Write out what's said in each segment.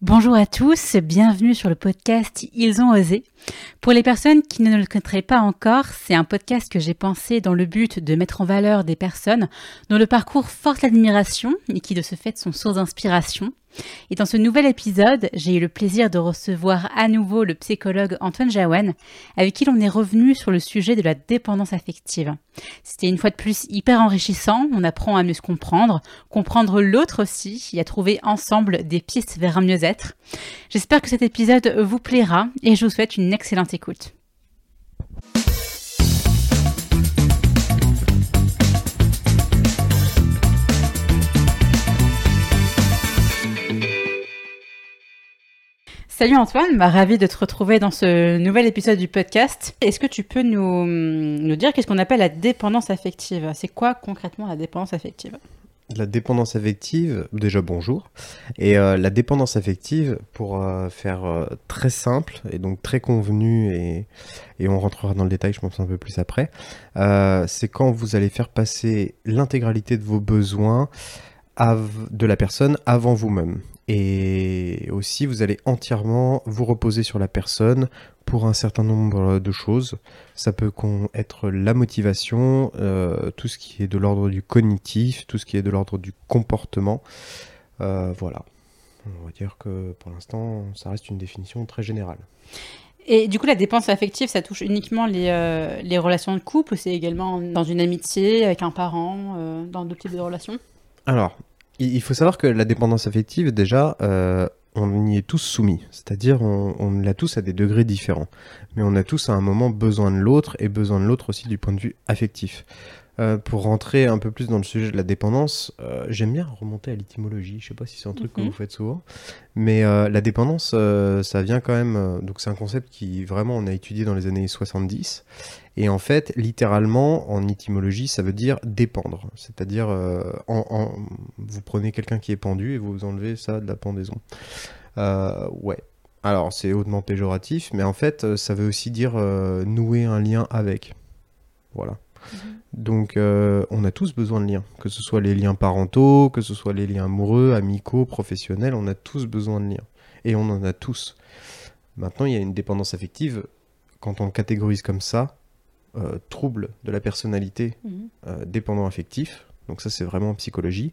Bonjour à tous, bienvenue sur le podcast Ils ont osé. Pour les personnes qui ne le connaîtraient pas encore, c'est un podcast que j'ai pensé dans le but de mettre en valeur des personnes dont le parcours force l'admiration et qui de ce fait sont source d'inspiration. Et dans ce nouvel épisode, j'ai eu le plaisir de recevoir à nouveau le psychologue Antoine Jaouen, avec qui l'on est revenu sur le sujet de la dépendance affective. C'était une fois de plus hyper enrichissant, on apprend à mieux se comprendre, comprendre l'autre aussi, et à trouver ensemble des pistes vers un mieux-être. J'espère que cet épisode vous plaira, et je vous souhaite une excellente écoute. Salut Antoine, bah, ravi de te retrouver dans ce nouvel épisode du podcast. Est-ce que tu peux nous, nous dire qu'est-ce qu'on appelle la dépendance affective? C'est quoi concrètement la dépendance affective? La dépendance affective, déjà bonjour. Et euh, la dépendance affective, pour euh, faire euh, très simple et donc très convenu, et, et, on rentrera dans le détail, je pense un peu plus après, c'est quand vous allez faire passer l'intégralité de vos besoins de la personne avant vous-même. Et aussi, vous allez entièrement vous reposer sur la personne pour un certain nombre de choses. Ça peut être la motivation, euh, tout ce qui est de l'ordre du cognitif, tout ce qui est de l'ordre du comportement. Euh, voilà. On va dire que pour l'instant, ça reste une définition très générale. Et du coup, la dépense affective, ça touche uniquement les, euh, les relations de couple ou c'est également dans une amitié, avec un parent, dans d'autres types de relations? Alors, il faut savoir que la dépendance affective, déjà, euh, on y est tous soumis. C'est-à-dire, on, on l'a tous à des degrés différents. Mais on a tous à un moment besoin de l'autre et besoin de l'autre aussi du point de vue affectif. Euh, pour rentrer un peu plus dans le sujet de la dépendance, euh, j'aime bien remonter à l'étymologie. Je sais pas si c'est un truc que mhm. vous faites souvent, mais euh, la dépendance, ça vient quand même. donc c'est un concept qui vraiment on a étudié dans les années 70. Et en fait, littéralement, en étymologie, ça veut dire dépendre. C'est-à-dire, en, vous prenez quelqu'un qui est pendu et vous enlevez ça de la pendaison. ouais. Alors c'est hautement péjoratif, mais en fait, ça veut aussi dire nouer un lien avec. Voilà. Mhm. Donc euh, on a tous besoin de liens, que ce soit les liens parentaux, que ce soit les liens amoureux, amicaux, professionnels, on a tous besoin de liens. Et on en a tous. Maintenant, il y a une dépendance affective, quand on le catégorise comme ça, euh, trouble de la personnalité mhm. euh, dépendant affectif. Donc ça, c'est vraiment en psychologie.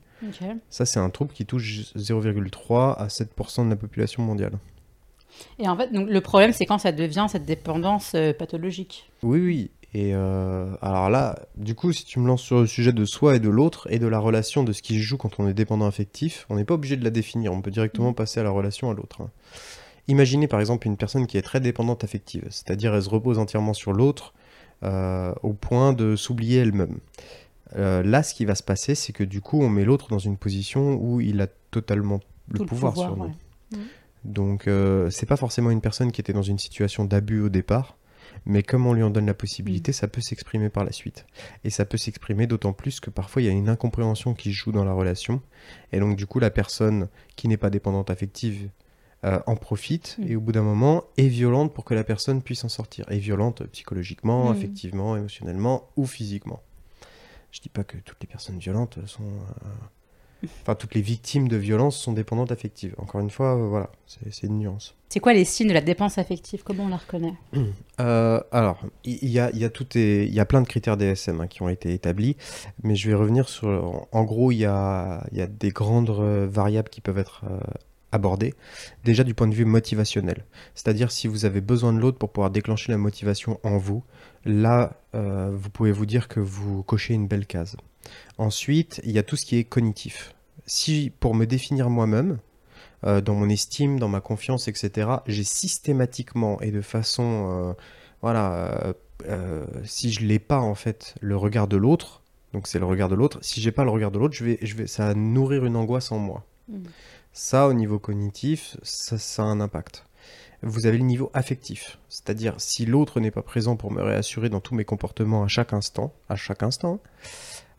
Ça, c'est un trouble qui touche 0,3 à 7% de la population mondiale. Et en fait, donc, le problème, c'est quand ça devient cette dépendance pathologique. Oui, oui. Et euh, alors là, du coup, si tu me lances sur le sujet de soi et de l'autre et de la relation de ce qui se joue quand on est dépendant affectif, on n'est pas obligé de la définir, on peut directement mm. passer à la relation à l'autre. Hein. Imaginez par exemple une personne qui est très dépendante affective, c'est-à-dire elle se repose entièrement sur l'autre euh, au point de s'oublier elle-même. Euh, là, ce qui va se passer, c'est que du coup, on met l'autre dans une position où il a totalement le, pouvoir, sur nous. Mm. Donc, c'est pas forcément une personne qui était dans une situation d'abus au départ mais comme on lui en donne la possibilité, mm. ça peut s'exprimer par la suite. Et ça peut s'exprimer d'autant plus que parfois il y a une incompréhension qui joue dans la relation, et donc du coup la personne qui n'est pas dépendante affective euh, en profite, mm. et au bout d'un moment est violente pour que la personne puisse en sortir. Est violente psychologiquement, mm. affectivement, émotionnellement ou physiquement. Je dis pas que toutes les personnes violentes sont... Euh, Enfin, toutes les victimes de violences sont dépendantes affectives. Encore une fois, euh, voilà, c'est une nuance. C'est quoi les signes de la dépendance affective? Comment on la reconnaît? Euh, Alors, il y, a, y, a et, y a plein de critères DSM hein, qui ont été établis, mais je vais revenir sur. En gros, il y a, y a, des grandes variables qui peuvent être abordées. Déjà du point de vue motivationnel, c'est-à-dire si vous avez besoin de l'autre pour pouvoir déclencher la motivation en vous, là, vous pouvez vous dire que vous cochez une belle case. Ensuite, il y a tout ce qui est cognitif. Si pour me définir moi-même, euh, dans mon estime, dans ma confiance, etc., j'ai systématiquement et de façon, euh, voilà, euh, si je l'ai pas en fait le regard de l'autre, donc c'est le regard de l'autre. Si j'ai pas le regard de l'autre, je vais, je vais, ça va nourrir une angoisse en moi. Mmh. Ça, au niveau cognitif, ça, ça a un impact. Vous avez le niveau affectif, c'est-à-dire si l'autre n'est pas présent pour me réassurer dans tous mes comportements à chaque instant, à chaque instant,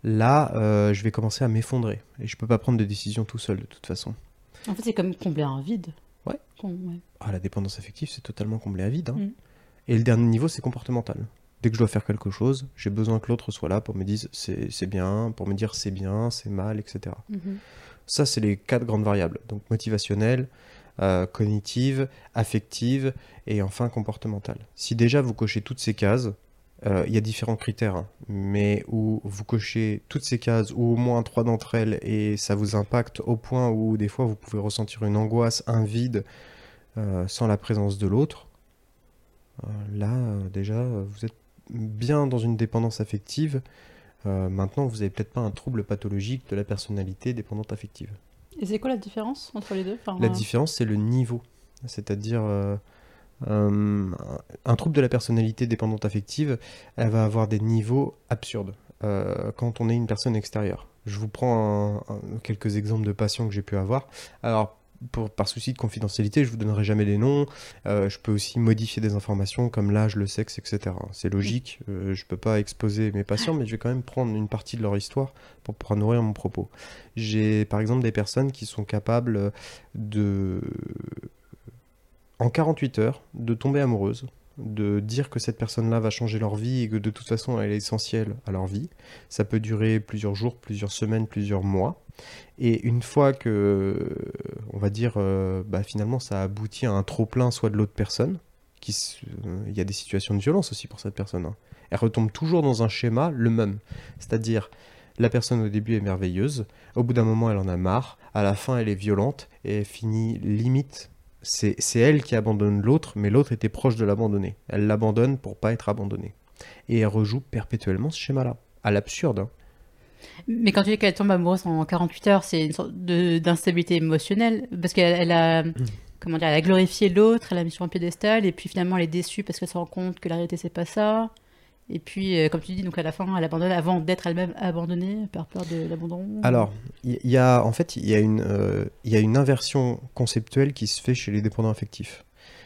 là, euh, je vais commencer à m'effondrer. Et je peux pas prendre de décision tout seul, de toute façon. En fait, c'est comme combler un vide. Ouais. Ah, la dépendance affective, c'est totalement combler un vide. Hein. Mm. Et le dernier niveau, c'est comportemental. Dès que je dois faire quelque chose, j'ai besoin que l'autre soit là pour me dire c'est bien, pour me dire c'est bien, c'est mal, etc. Ça, c'est les quatre grandes variables. Donc motivationnel, euh, cognitive, affective et enfin comportementale. Si déjà vous cochez toutes ces cases, euh, il y a différents critères, hein, mais où vous cochez toutes ces cases ou au moins trois d'entre elles et ça vous impacte au point où des fois vous pouvez ressentir une angoisse, un vide euh, sans la présence de l'autre, là déjà vous êtes bien dans une dépendance affective. Maintenant, vous n'avez peut-être pas un trouble pathologique de la personnalité dépendante affective. Et c'est quoi la différence entre les deux? La différence, c'est le niveau. C'est-à-dire, euh, euh, un trouble de la personnalité dépendante affective, elle va avoir des niveaux absurdes euh, quand on est une personne extérieure. Je vous prends quelques exemples de patients que j'ai pu avoir. Alors, par souci de confidentialité, je vous donnerai jamais des noms. Euh, je peux aussi modifier des informations comme l'âge, le sexe, etc. C'est logique. Euh, je peux pas exposer mes patients, mais je vais quand même prendre une partie de leur histoire pour pouvoir nourrir mon propos. J'ai par exemple des personnes qui sont capables de, en 48 heures, de tomber amoureuses de dire que cette personne-là va changer leur vie et que de toute façon elle est essentielle à leur vie. Ça peut durer plusieurs jours, plusieurs semaines, plusieurs mois. Et une fois que, on va dire, euh, bah, finalement ça aboutit à un trop-plein soit de l'autre personne, euh, il y a des situations de violence aussi pour cette personne. Hein. Elle retombe toujours dans un schéma le même. C'est-à-dire, la personne au début est merveilleuse, au bout d'un moment elle en a marre, à la fin elle est violente et elle finit limite c'est elle qui abandonne l'autre, mais l'autre était proche de l'abandonner. Elle l'abandonne pour pas être abandonnée. Et elle rejoue perpétuellement ce schéma-là, à l'absurde. Hein. Mais quand tu dis qu'elle tombe amoureuse en 48 heures, c'est une sorte d'instabilité émotionnelle, parce qu'elle a, mm. comment dire, elle a glorifié l'autre, elle l'a mis sur un piédestal, et puis finalement elle est déçue parce qu'elle se rend compte que la réalité c'est pas ça. Et puis, euh, comme tu dis, donc à la fin, elle abandonne avant d'être elle-même abandonnée par peur de l'abandon. Alors, il y, a en fait, il y a une, euh, il y a une inversion conceptuelle qui se fait chez les dépendants affectifs.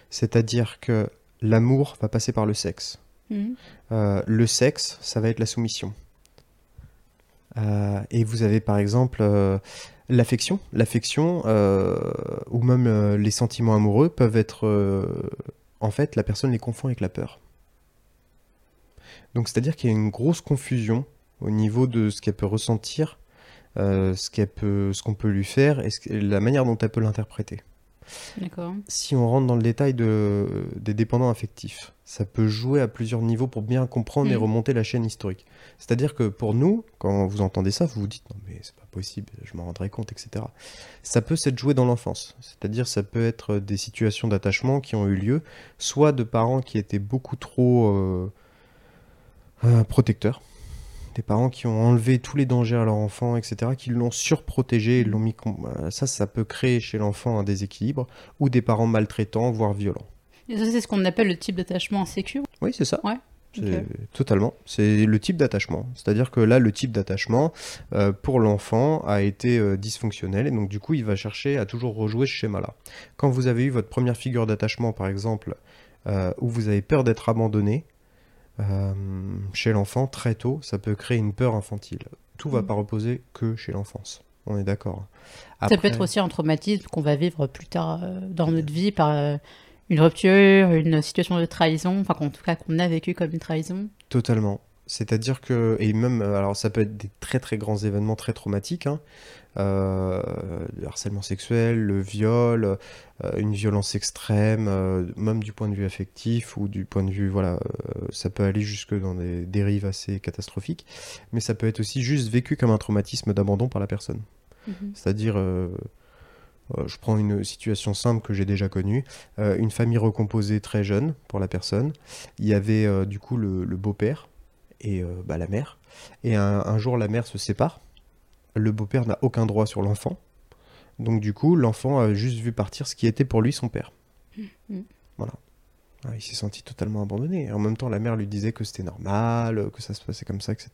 C'est-à-dire que l'amour va passer par le sexe. Mhm. Euh, le sexe, ça va être la soumission. et vous avez par exemple l'affection. L'affection, ou même les sentiments amoureux, peuvent être. en fait, la personne les confond avec la peur. Donc c'est-à-dire qu'il y a une grosse confusion au niveau de ce qu'elle peut ressentir, euh, ce qu'elle peut, ce qu'on peut lui faire et la manière dont elle peut l'interpréter. D'accord. Si on rentre dans le détail de, des dépendants affectifs, ça peut jouer à plusieurs niveaux pour bien comprendre et mm. remonter la chaîne historique. C'est-à-dire que pour nous, quand vous entendez ça, vous vous dites non mais c'est pas possible, je m'en rendrai compte, etc. Ça peut s'être joué dans l'enfance. C'est-à-dire ça peut être des situations d'attachement qui ont eu lieu, soit de parents qui étaient beaucoup trop euh, protecteurs. Des parents qui ont enlevé tous les dangers à leur enfant, etc., qui l'ont surprotégé, l'ont mis. Euh, ça, ça peut créer chez l'enfant un déséquilibre, ou des parents maltraitants, voire violents. Et ça, c'est ce qu'on appelle le type d'attachement insécure Oui, c'est ça. Ouais. Totalement. C'est le type d'attachement. C'est-à-dire que là, le type d'attachement euh, pour l'enfant a été euh, dysfonctionnel et donc du coup, il va chercher à toujours rejouer ce schéma-là. Quand vous avez eu votre première figure d'attachement, par exemple, où vous avez peur d'être abandonné, euh, chez l'enfant, très tôt, ça peut créer une peur infantile. Tout va mm. pas reposer que chez l'enfance. On est d'accord. Ça peut être aussi un traumatisme qu'on va vivre plus tard euh, dans notre vie par euh, une rupture, une situation de trahison, enfin en tout cas qu'on a vécu comme une trahison. Totalement. C'est-à-dire que, et même, alors ça peut être des très très grands événements très traumatiques, hein, euh, le harcèlement sexuel, le viol, euh, une violence extrême, euh, même du point de vue affectif ou du point de vue, voilà, ça peut aller jusque dans des dérives assez catastrophiques, mais ça peut être aussi juste vécu comme un traumatisme d'abandon par la personne. Mhm. C'est-à-dire, je prends une situation simple que j'ai déjà connue, une famille recomposée très jeune pour la personne, il y avait du coup le, beau-père et bah, la mère, et un jour la mère se sépare le beau-père n'a aucun droit sur l'enfant. Donc du coup, l'enfant a juste vu partir ce qui était pour lui son père. Mm. Voilà. Ah, il s'est senti totalement abandonné. Et en même temps, la mère lui disait que c'était normal, que ça se passait comme ça, etc.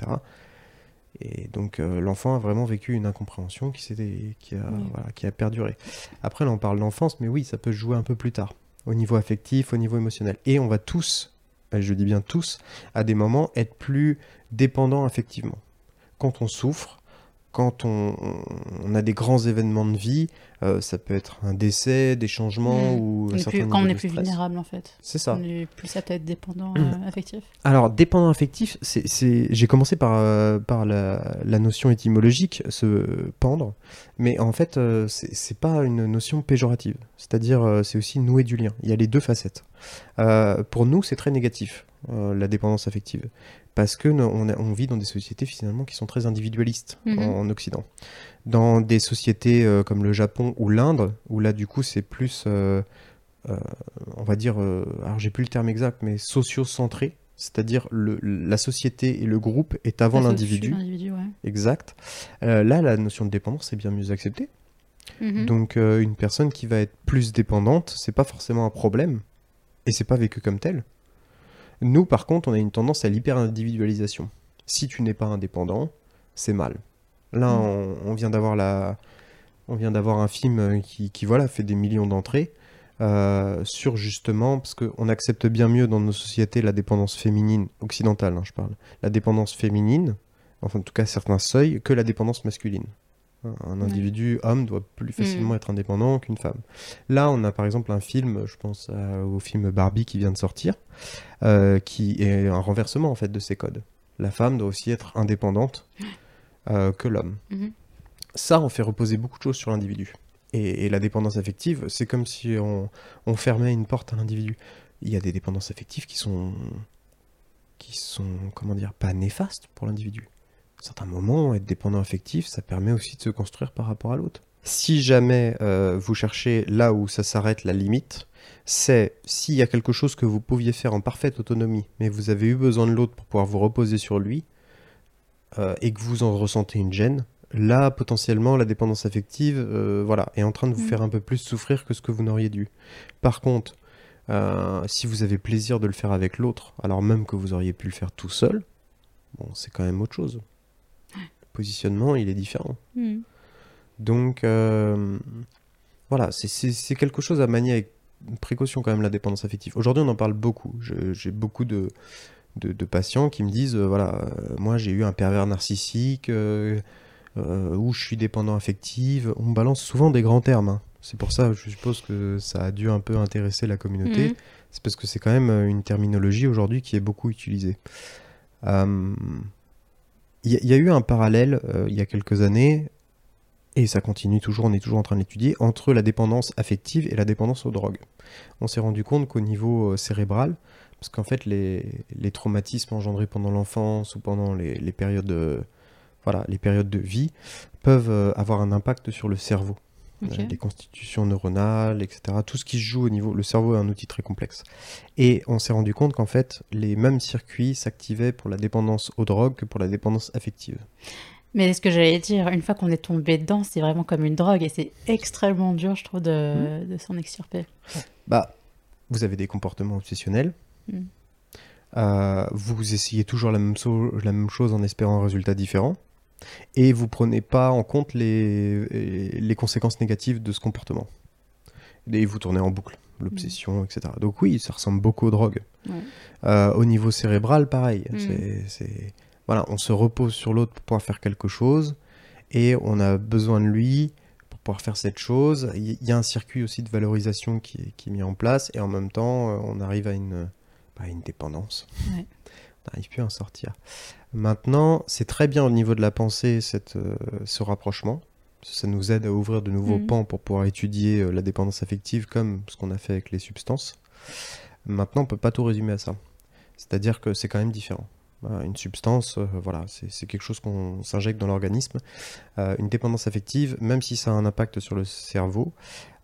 Et donc euh, l'enfant a vraiment vécu une incompréhension qui, qui, a, qui a perduré. Après, là, on parle d'enfance, mais oui, ça peut jouer un peu plus tard, au niveau affectif, au niveau émotionnel. Et on va tous, je dis bien tous, à des moments être plus dépendants affectivement. Quand on souffre, quand on, on a des grands événements de vie, euh, ça peut être un décès, des changements Mm. ou On un est certain plus- quand on est plus stress. vulnérable en fait. C'est ça. On est plus apte à être dépendant Mm. euh, affectif. Alors, dépendant affectif, c'est, j'ai commencé par, euh, par la, la notion étymologique, se pendre, mais en fait, euh, c'est, c'est pas une notion péjorative. C'est-à-dire, euh, c'est aussi nouer du lien. Il y a les deux facettes. Euh, pour nous, c'est très négatif, euh, la dépendance affective, parce que on, a- on vit dans des sociétés finalement qui sont très individualistes Mhm. en, en Occident. Dans des sociétés euh, comme le Japon ou l'Inde, où là, du coup, c'est plus, euh, euh, on va dire, alors j'ai plus le terme exact, mais socio-centré, c'est-à-dire la société et le groupe est avant l'individu, ouais. exact. Là, la notion de dépendance est bien mieux acceptée. Mhm. Donc, une personne qui va être plus dépendante, c'est pas forcément un problème, et c'est pas vécu comme tel. Nous, par contre, on a une tendance à l'hyper-individualisation. Si tu n'es pas indépendant, c'est mal. Là, Mm. on, on vient d'avoir la, on vient d'avoir un film qui, qui, voilà fait des millions d'entrées euh, sur justement parce qu'on accepte bien mieux dans nos sociétés la dépendance féminine occidentale, hein, je parle, la dépendance féminine, enfin en tout cas certains seuils, que la dépendance masculine. Un individu homme doit plus facilement Mm. être indépendant qu'une femme. Là, on a par exemple un film, je pense à- au film Barbie qui vient de sortir, euh, qui est un renversement en fait de ces codes. La femme doit aussi être indépendante euh, que l'homme. Mhm. Ça, on fait reposer beaucoup de choses sur l'individu. Et, et la dépendance affective, c'est comme si on, on fermait une porte à l'individu. Il y a des dépendances affectives qui sont, qui sont, comment dire, pas néfastes pour l'individu. À certains moments, être dépendant affectif, ça permet aussi de se construire par rapport à l'autre. Si jamais euh, vous cherchez là où ça s'arrête la limite, c'est s'il y a quelque chose que vous pouviez faire en parfaite autonomie, mais vous avez eu besoin de l'autre pour pouvoir vous reposer sur lui, euh, et que vous en ressentez une gêne, là potentiellement la dépendance affective euh, voilà, est en train de vous Mm. faire un peu plus souffrir que ce que vous n'auriez dû. Par contre, euh, si vous avez plaisir de le faire avec l'autre, alors même que vous auriez pu le faire tout seul, bon, c'est quand même autre chose. Positionnement, il est différent. Mhm. Donc, euh, voilà, c'est- quelque chose à manier avec précaution quand même, la dépendance affective. Aujourd'hui, on en parle beaucoup. J'ai beaucoup de, de, de patients qui me disent, euh, voilà, euh, moi j'ai eu un pervers narcissique, ou je suis dépendant affective. On me balance souvent des grands termes. hein. C'est pour ça, je suppose que ça a dû un peu intéresser la communauté. Mhm. C'est parce que c'est quand même une terminologie aujourd'hui qui est beaucoup utilisée. Euh, Il y, a- eu un parallèle euh, il y a quelques années, et ça continue toujours, on est toujours en train de l'étudier, entre la dépendance affective et la dépendance aux drogues. On s'est rendu compte qu'au niveau euh, cérébral, parce qu'en fait les, traumatismes engendrés pendant l'enfance ou pendant les, les périodes, de, vie peuvent euh, avoir un impact sur le cerveau. Euh, les constitutions neuronales, etc. Tout ce qui se joue au niveau. Le cerveau est un outil très complexe. Et on s'est rendu compte qu'en fait, les mêmes circuits s'activaient pour la dépendance aux drogues que pour la dépendance affective. Mais ce que j'allais dire, une fois qu'on est tombé dedans, c'est vraiment comme une drogue et c'est extrêmement dur, je trouve, de, de s'en extirper. Bah, vous avez des comportements obsessionnels. Mm. Euh, vous essayez toujours la même, so- la même chose en espérant un résultat différent. Et vous prenez pas en compte les, les conséquences négatives de ce comportement. Et vous tournez en boucle, l'obsession, etc. Donc oui, ça ressemble beaucoup aux drogues. Euh, au niveau cérébral, pareil. Mm. C'est, Voilà, on se repose sur l'autre pour pouvoir faire quelque chose. Et on a besoin de lui pour pouvoir faire cette chose. Il y a un circuit aussi de valorisation qui est, qui est mis en place. Et en même temps, euh, on arrive à une, bah, une dépendance. Ouais. On n'arrive plus à en sortir. Maintenant, c'est très bien au niveau de la pensée, cette, euh, ce rapprochement. Ça nous aide à ouvrir de nouveaux Mhm. pans pour pouvoir étudier euh, la dépendance affective comme ce qu'on a fait avec les substances. Maintenant, on peut pas tout résumer à ça. C'est-à-dire que c'est quand même différent. Une substance, euh, voilà, c'est quelque chose qu'on s'injecte dans l'organisme. Une dépendance affective, même si ça a un impact sur le cerveau,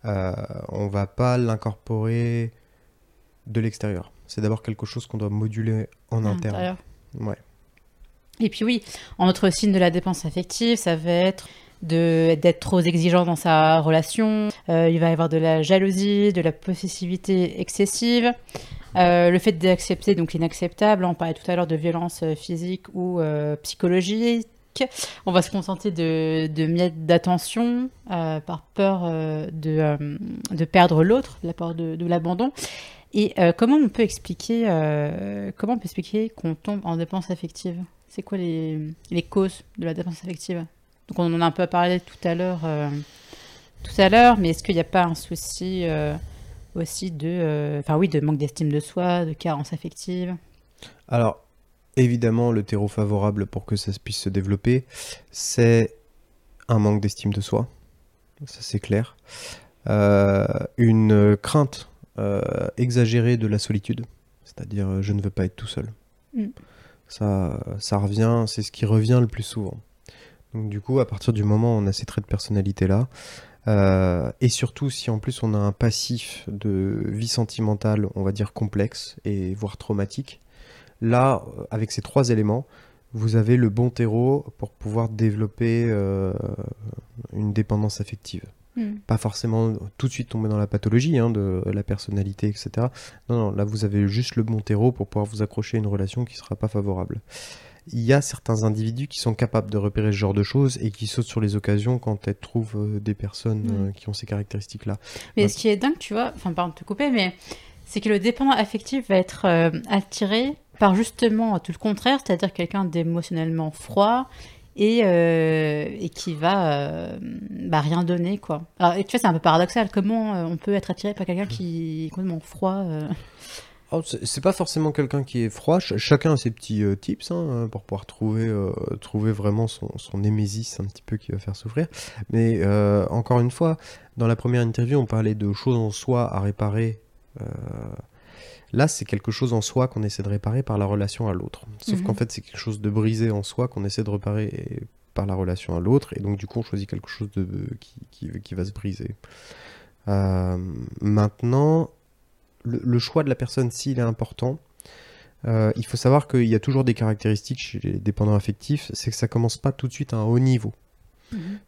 on va pas l'incorporer de l'extérieur. C'est d'abord quelque chose qu'on doit moduler en interne. Ouais. Et puis oui, en autre signe de la dépense affective, ça va être d'être trop exigeant dans sa relation. Euh, il va y avoir de la jalousie, de la possessivité excessive. Euh, le fait d'accepter donc l'inacceptable, on parlait tout à l'heure de violence euh, physique ou euh, psychologique. On va se contenter de, miettes d'attention par peur de, perdre l'autre, la peur de, de l'abandon. Et comment on peut expliquer comment on peut expliquer qu'on tombe en dépense affective? C'est quoi les, les causes de la dépense affective? Donc on en a un peu parlé tout à l'heure, euh, tout à l'heure, mais est-ce qu'il n'y a pas un souci euh, aussi de, euh, enfin oui, de manque d'estime de soi, de carence affective? Alors, évidemment, le terreau favorable pour que ça puisse se développer, c'est un manque d'estime de soi. Ça, c'est clair. Une crainte exagérée de la solitude. C'est-à-dire, je ne veux pas être tout seul. Mm. Ça, revient, c'est ce qui revient le plus souvent. Du coup, à partir du moment où on a ces traits de personnalité-là, euh, et surtout si en plus on a un passif de vie sentimentale, on va dire complexe et voire traumatique, là, euh, avec ces trois éléments, vous avez le bon terreau pour pouvoir développer euh, une dépendance affective. Mm. Pas forcément tout de suite tomber dans la pathologie hein, de la personnalité, etc. Non, non, là vous avez juste le bon terreau pour pouvoir vous accrocher à une relation qui sera pas favorable. Il y a certains individus qui sont capables de repérer ce genre de choses et qui sautent sur les occasions quand elles trouvent euh, des personnes Mm. euh, qui ont ces caractéristiques-là. Mais Ouais. ce qui est dingue, tu vois, enfin, pardon de te couper, mais c'est que le dépendant affectif va être euh, attiré par justement tout le contraire, c'est-à-dire quelqu'un d'émotionnellement froid et, euh, et qui va euh, bah, rien donner, quoi. Alors, et tu vois, c'est un peu paradoxal. Comment euh, on peut être attiré par quelqu'un qui est complètement froid Oh, c'est pas forcément quelqu'un qui est froid, ch- chacun a ses petits tips hein, pour pouvoir trouver, trouver vraiment son, son un petit peu qui va faire souffrir. Mais encore une fois, dans la première interview, on parlait de choses en soi à réparer. Là, c'est quelque chose en soi qu'on essaie de réparer par la relation à l'autre. Sauf Mhm. qu'en fait, c'est quelque chose de brisé en soi qu'on essaie de réparer par la relation à l'autre. Et donc, du coup, on choisit quelque chose de, qui, qui- qui va se briser. Euh, maintenant, le, le choix de la personne, s'il est important, euh, il faut savoir qu'il y a toujours des caractéristiques chez les dépendants affectifs, c'est que ça commence pas tout de suite à un haut niveau.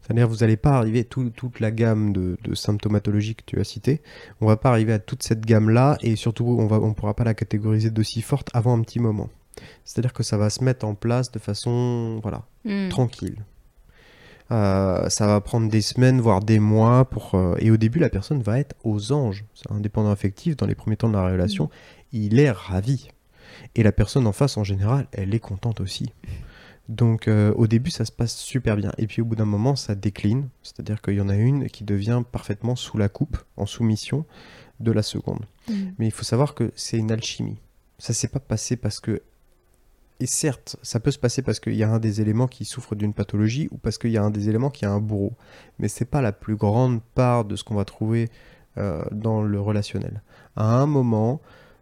C'est-à-dire vous n'allez pas arriver tout- toute la gamme de, de symptomatologie que tu as cité. On va pas arriver à toute cette gamme-là et surtout on va on pourra pas la catégoriser d'aussi forte avant un petit moment. C'est-à-dire que ça va se mettre en place de façon voilà hmm. tranquille. Euh, ça va prendre des semaines, voire des mois pour euh, et au début la personne va être aux anges. C'est un dépendant affectif dans les premiers temps de la relation, il est ravi et la personne en face en général, elle est contente aussi. Donc euh, au début ça se passe super bien et puis au bout d'un moment ça décline, c'est-à-dire qu'il y en a une qui devient parfaitement sous la coupe, en soumission de la seconde. Hmm. Mais il faut savoir que c'est une alchimie. Ça s'est pas passé parce que. Et certes, ça peut se passer parce qu'il y a un des éléments qui souffre d'une pathologie ou parce qu'il y a un des éléments qui a un bourreau. Mais c'est pas la plus grande part de ce qu'on va trouver euh, dans le relationnel. À un moment,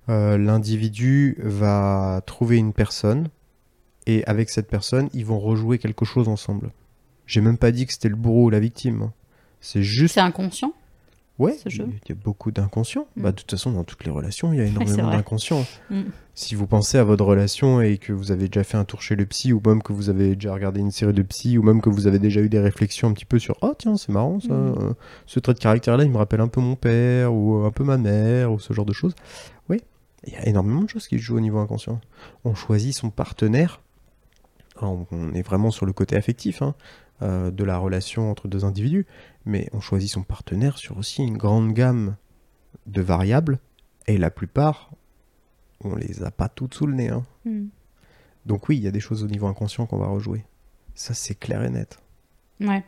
euh, l'individu va trouver une personne et avec cette personne, ils vont rejouer quelque chose ensemble. J'ai même pas dit que c'était le bourreau ou la victime. hein. C'est juste C'est inconscient? Ouais, ce jeu? il y a beaucoup d'inconscients. Mm. Bah, de toute façon, dans toutes les relations, il y a énormément vrai. d'inconscients. Mm. Si vous pensez à votre relation et que vous avez déjà fait un tour chez le psy, ou même que vous avez déjà regardé une série de psy, ou même que vous avez déjà eu des réflexions un petit peu sur Oh, tiens, c'est marrant ça, Mm. euh, ce trait de caractère-là, il me rappelle un peu mon père, ou un peu ma mère, ou ce genre de choses. Oui, il y a énormément de choses qui se jouent au niveau inconscient. On choisit son partenaire. On est vraiment sur le côté affectif hein, euh, de la relation entre deux individus, mais on choisit son partenaire sur aussi une grande gamme de variables, et la plupart, on les a pas toutes sous le nez. hein. Hmm. Donc oui, il y a des choses au niveau inconscient qu'on va rejouer. Ça, c'est clair et net. Ouais.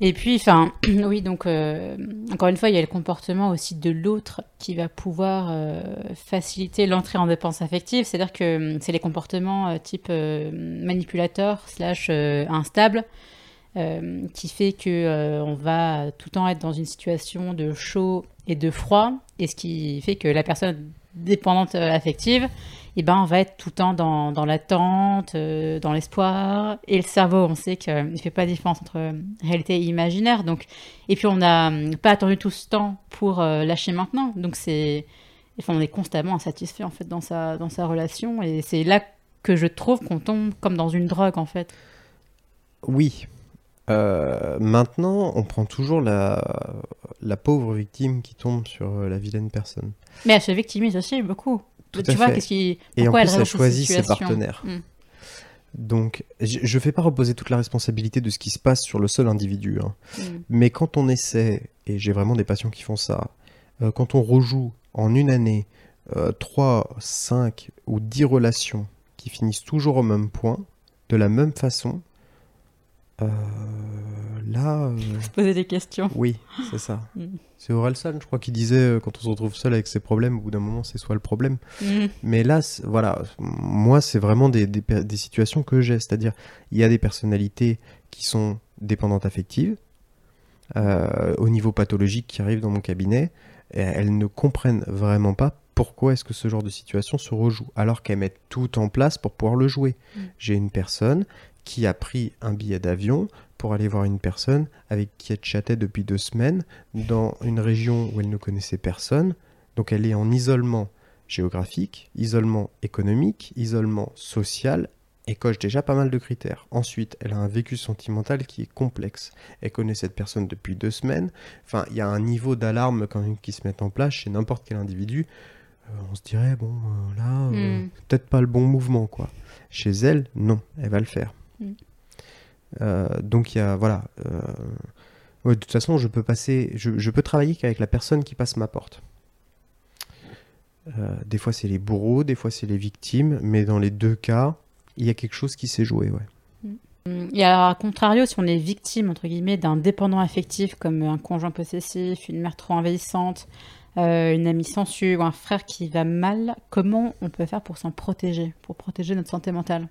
Et puis, enfin, oui, donc, euh, encore une fois, il y a le comportement aussi de l'autre qui va pouvoir euh, faciliter l'entrée en dépense affective. C'est-à-dire que hum, c'est les comportements euh, type manipulateur slash instable qui fait que on va tout le temps être dans une situation de chaud et de froid, et ce qui fait que la personne dépendante affective, eh ben, on va être tout le temps dans, dans l'attente, euh, dans l'espoir. Et le cerveau, on sait qu'il ne fait pas de différence entre euh, réalité et imaginaire. Donc, et puis, on n'a hum, pas attendu tout ce temps pour euh, lâcher maintenant. Donc, c'est, enfin, on est constamment insatisfait en fait dans sa, dans sa relation. Et c'est là que je trouve qu'on tombe comme dans une drogue en fait. Oui. Euh, maintenant, on prend toujours la, la pauvre victime qui tombe sur euh, la vilaine personne. Mais elle se victimise aussi beaucoup. Tout tu à vois, fait. qu'est-ce qui. Et en plus, elle choisit ses partenaires. Mm. Donc, je ne fais pas reposer toute la responsabilité de ce qui se passe sur le seul individu. hein. Mm. Mais quand on essaie, et j'ai vraiment des patients qui font ça, euh, quand on rejoue en une année euh, 3, 5 ou 10 relations qui finissent toujours au même point, de la même façon, là, euh, Se poser des questions. oui, c'est ça. Mm. C'est Orelsan, je crois, qui disait euh, quand on se retrouve seul avec ses problèmes, au bout d'un moment, c'est soit le problème. Mm. Mais là, voilà, moi, c'est vraiment des, des per- des situations que j'ai. C'est-à-dire, il y a des personnalités qui sont dépendantes affectives, euh, au niveau pathologique, qui arrivent dans mon cabinet, et elles ne comprennent vraiment pas pourquoi est-ce que ce genre de situation se rejoue, alors qu'elles mettent tout en place pour pouvoir le jouer. Mm. J'ai une personne qui a pris un billet d'avion pour aller voir une personne avec qui elle chattait depuis deux semaines dans une région où elle ne connaissait personne. Donc elle est en isolement géographique, isolement économique, isolement social, et coche déjà pas mal de critères. Ensuite, elle a un vécu sentimental qui est complexe. Elle connaît cette personne depuis deux semaines. Enfin, il y a un niveau d'alarme quand même qui se met en place chez n'importe quel individu. Euh, on se dirait, bon, euh, là, euh, Mm. peut-être pas le bon mouvement, quoi. Chez elle, non, elle va le faire. Mm. Euh, donc il y a, voilà. euh, de toute façon, je peux passer, je, peux travailler qu'avec la personne qui passe ma porte. Euh, des fois, c'est les bourreaux, des fois, c'est les victimes, mais dans les deux cas, il y a quelque chose qui s'est joué, ouais. Et alors, à contrario, si on est victime, entre guillemets, d'un dépendant affectif comme un conjoint possessif, une mère trop envahissante, une amie sensu ou un frère qui va mal, comment on peut faire pour s'en protéger, pour protéger notre santé mentale?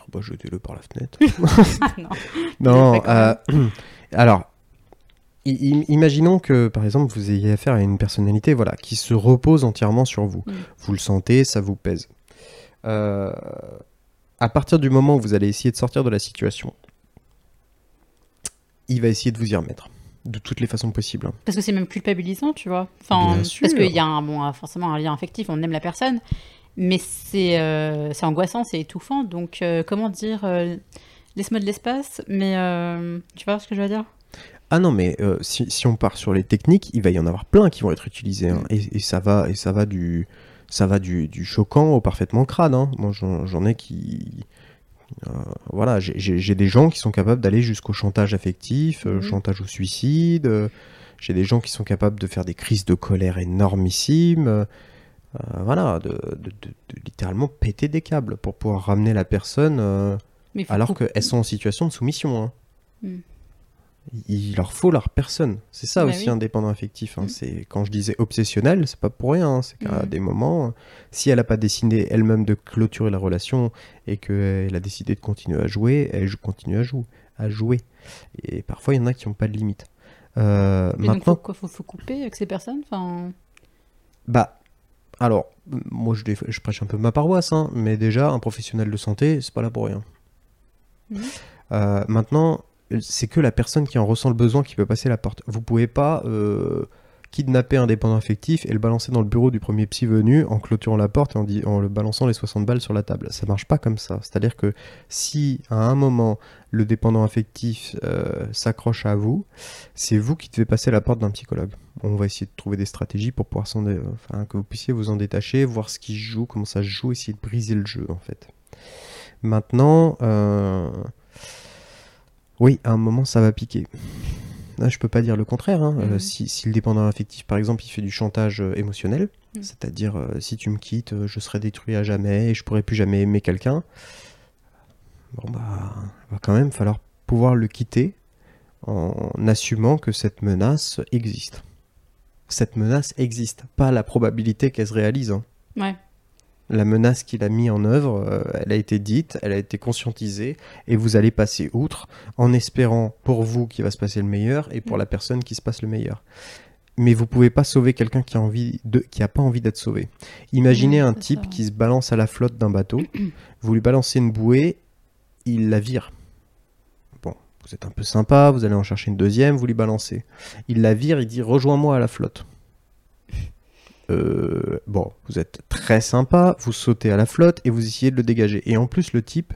Oh, bah, jetez-le par la fenêtre. Non. Non, euh, alors, imaginons que, par exemple, vous ayez affaire à une personnalité voilà, qui se repose entièrement sur vous. Mm. Vous le sentez, ça vous pèse. Euh, à partir du moment où vous allez essayer de sortir de la situation, il va essayer de vous y remettre. De toutes les façons possibles. hein. Parce que c'est même culpabilisant, tu vois. Enfin, parce qu'il y a un, bon, forcément un lien affectif, on aime la personne, mais c'est euh, angoissant, c'est étouffant. Donc, euh, comment dire, euh, laisse-moi de l'espace, mais euh, tu vois ce que je veux dire? Ah non, mais euh, si, si on part sur les techniques, il va y en avoir plein qui vont être utilisées. hein. Et, et ça va, et ça va du, ça va du, du choquant au parfaitement crade. hein. Moi, j'en ai qui, euh, voilà, j'ai- des gens qui sont capables d'aller jusqu'au chantage affectif, euh, Mhm. chantage au suicide. euh, j'ai des gens qui sont capables de faire des crises de colère énormissimes. Euh, euh, voilà, de, de- de- de littéralement péter des câbles pour pouvoir ramener la personne. euh, alors qu'elles sont en situation de soumission. hein. Mm. Il leur faut leur personne. C'est ça Bah aussi oui. un dépendant affectif. hein. Mm. C'est quand je disais obsessionnel, c'est pas pour rien. hein. C'est qu'à Mm. des moments, si elle n'a pas décidé elle-même de clôturer la relation et qu'elle a décidé de continuer à jouer, elle continue à jouer, à jouer. Et parfois, il y en a qui n'ont pas de limite. Euh, Mais donc, maintenant, faut, quoi, faut, faut couper avec ces personnes enfin... bah, alors, moi je, prêche un peu ma paroisse, hein, mais déjà, un professionnel de santé, c'est pas là pour rien. Mhm. Euh, maintenant, c'est que la personne qui en ressent le besoin qui peut passer la porte. Vous pouvez pas euh, kidnapper un dépendant affectif et le balancer dans le bureau du premier psy venu en clôturant la porte et en, le balançant les 60 balles sur la table. Ça marche pas comme ça. C'est-à-dire que si à un moment le dépendant affectif euh, s'accroche à vous, c'est vous qui devez passer la porte d'un psychologue. On va essayer de trouver des stratégies pour pouvoir s'en enfin, que vous puissiez vous en détacher, voir ce qui joue, comment ça se joue, essayer de briser le jeu en fait. Maintenant, euh, oui, à un moment ça va piquer. Là, je peux pas dire le contraire. hein. Euh, Mhm. si, si le dépendant affectif, par exemple, il fait du chantage euh, émotionnel, Mhm. c'est-à-dire euh, si tu me quittes, je serai détruit à jamais et je pourrai plus jamais aimer quelqu'un. Bon bah, il va quand même falloir pouvoir le quitter en assumant que cette menace existe. Cette menace existe, pas la probabilité qu'elle se réalise. hein. Ouais. La menace qu'il a mis en œuvre, euh, elle a été dite, elle a été conscientisée, et vous allez passer outre en espérant pour vous qu'il va se passer le meilleur et pour Mm. la personne qui se passe le meilleur. Mais vous pouvez pas sauver quelqu'un qui a envie de, qui a pas envie d'être sauvé. Imaginez un type ça. qui se balance à la flotte d'un bateau, vous lui balancez une bouée, il la vire. Bon, vous êtes un peu sympa, vous allez en chercher une deuxième, vous lui balancez. Il la vire, il dit rejoins-moi à la flotte. Euh, bon, vous êtes très sympa, vous sautez à la flotte et vous essayez de le dégager. Et en plus, le type,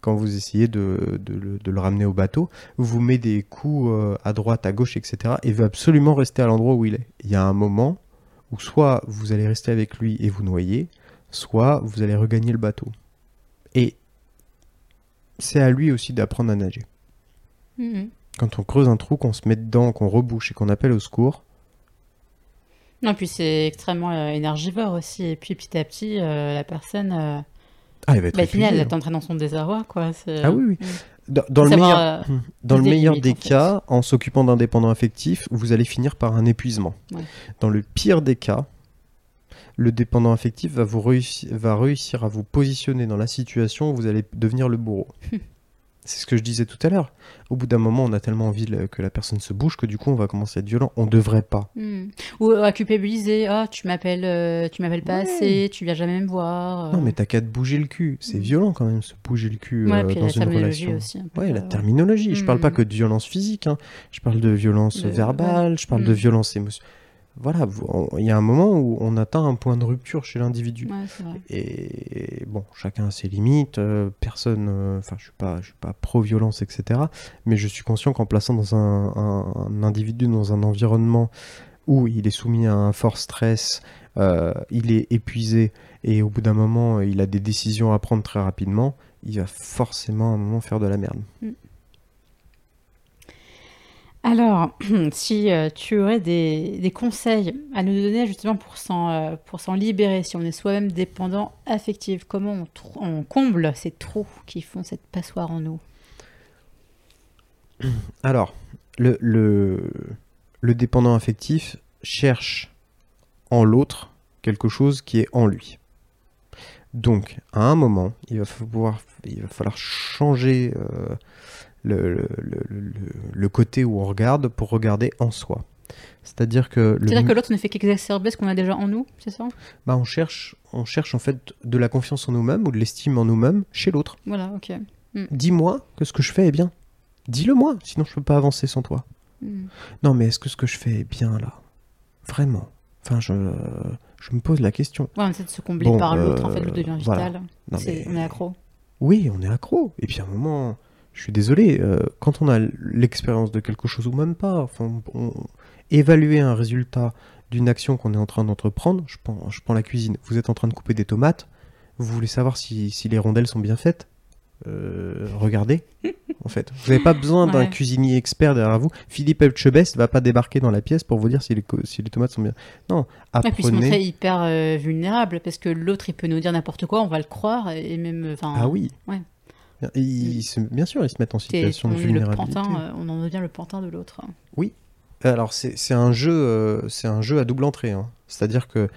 quand vous essayez de, de le- de le ramener au bateau, vous met des coups euh, à droite, à gauche, etc. et veut absolument rester à l'endroit où il est. Il y a un moment où soit vous allez rester avec lui et vous noyer, soit vous allez regagner le bateau. Et c'est à lui aussi d'apprendre à nager. Mhm. Quand on creuse un trou, qu'on se met dedans, qu'on rebouche et qu'on appelle au secours, Non, puis c'est extrêmement euh, énergivore aussi. Et puis petit à petit, euh, la personne. euh, Ah, il va être Bah, final, elle hein. t'entraîne dans son désarroi, quoi. Ah oui, oui. Dans, dans le meilleur, euh, dans le des meilleur limites, des en fait. cas, en s'occupant d'un dépendant affectif, vous allez finir par un épuisement. Ouais. Dans le pire des cas, le dépendant affectif va, vous réussi- va réussir à vous positionner dans la situation où vous allez devenir le bourreau. C'est ce que je disais tout à l'heure. Au bout d'un moment, on a tellement envie que la personne se bouge que du coup, on va commencer à être violent. On devrait pas. Hmm. Ou à culpabiliser, ah, tu m'appelles euh, tu m'appelles pas Ouais. assez, tu viens jamais me voir. Non, euh. mais t'as qu'à te bouger le cul. C'est Mm. violent quand même, se bouger le cul Ouais, euh, puis dans la une terminologie relation. aussi. un peu, Ouais, la euh, terminologie. Je parle pas Mm. que de violence physique. hein. Je parle de violence verbale. Je parle de violence émotionnelle. Voilà, il y a un moment où on atteint un point de rupture chez l'individu. Ouais. Et bon, chacun a ses limites. euh, personne, euh, enfin, je suis pas, je suis pas pro-violence, etc. Mais je suis conscient qu'en plaçant dans un, un- un individu dans un environnement où il est soumis à un fort stress, euh, il est épuisé et au bout d'un moment, il a des décisions à prendre très rapidement, il va forcément à un moment faire de la merde. Alors, si euh, tu aurais des, conseils à nous donner justement pour s'en euh, pour s'en libérer, si on est soi-même dépendant affectif, comment on, comble ces trous qui font cette passoire en nous? Alors, le, dépendant affectif cherche en l'autre quelque chose qui est en lui. Donc, à un moment, il va falloir, il va falloir changer euh, le, le- le- le- le côté où on regarde pour regarder en soi. C'est-à-dire que, le, C'est-à-dire que l'autre ne fait qu'exacerber ce qu'on a déjà en nous, c'est ça? Bah, on, cherche, on cherche en fait de la confiance en nous-mêmes ou de l'estime en nous-mêmes chez l'autre. Voilà, ok. Dis-moi que ce que je fais est bien. Dis-le moi, sinon je peux pas avancer sans toi. Hmm. Non, mais est-ce que ce que je fais est bien là? Vraiment Enfin, je, je me pose la question. Ouais, essaie de se combler Bon, par l'autre, en euh, fait, l'autre devient voilà. vital. Non, C'est- mais- On est accro. Oui, on est accro. Et puis à un moment, je suis désolé, euh, quand on a l'expérience de quelque chose ou même pas, enfin, on- évaluer un résultat d'une action qu'on est en train d'entreprendre, je prends, je prends la cuisine, vous êtes en train de couper des tomates, vous voulez savoir si, si les rondelles sont bien faites Euh, Regardez, en fait. Vous n'avez pas besoin d'un Ouais. cuisinier expert derrière vous. Philippe Etchebest va pas débarquer dans la pièce pour vous dire si les, si les tomates sont bien. Non, Et puis se montrer apprenez. hyper euh, vulnérable, parce que l'autre, il peut nous dire n'importe quoi, on va le croire, et même... Ah oui. Ouais. Ils bien sûr, ils se mettent en situation on de vulnérabilité. pantin, euh, on en devient le pantin de l'autre. Alors c'est un jeu, euh, c'est un jeu à double entrée. hein. C'est-à-dire que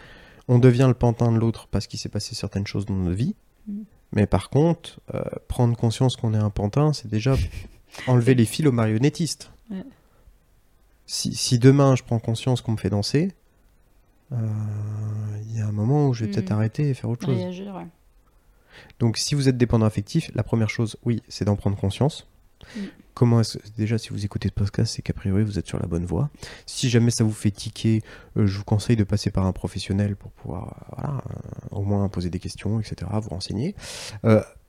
on devient le pantin de l'autre parce qu'il s'est passé certaines choses dans notre vie. Mm. Mais par contre, euh, prendre conscience qu'on est un pantin, c'est déjà enlever les fils aux marionnettistes. Ouais. Si, si demain je prends conscience qu'on me fait danser, euh, il y a un moment où je vais peut-être Mm. arrêter et faire autre chose. Réagir, ouais. Donc si vous êtes dépendant affectif, la première chose, oui, c'est d'en prendre conscience. Mm. Comment est-ce déjà si vous écoutez ce podcast, c'est qu'a priori vous êtes sur la bonne voie. Si jamais ça vous fait tiquer, euh, je vous conseille de passer par un professionnel pour pouvoir euh, voilà, euh, au moins poser des questions, etc., vous renseigner.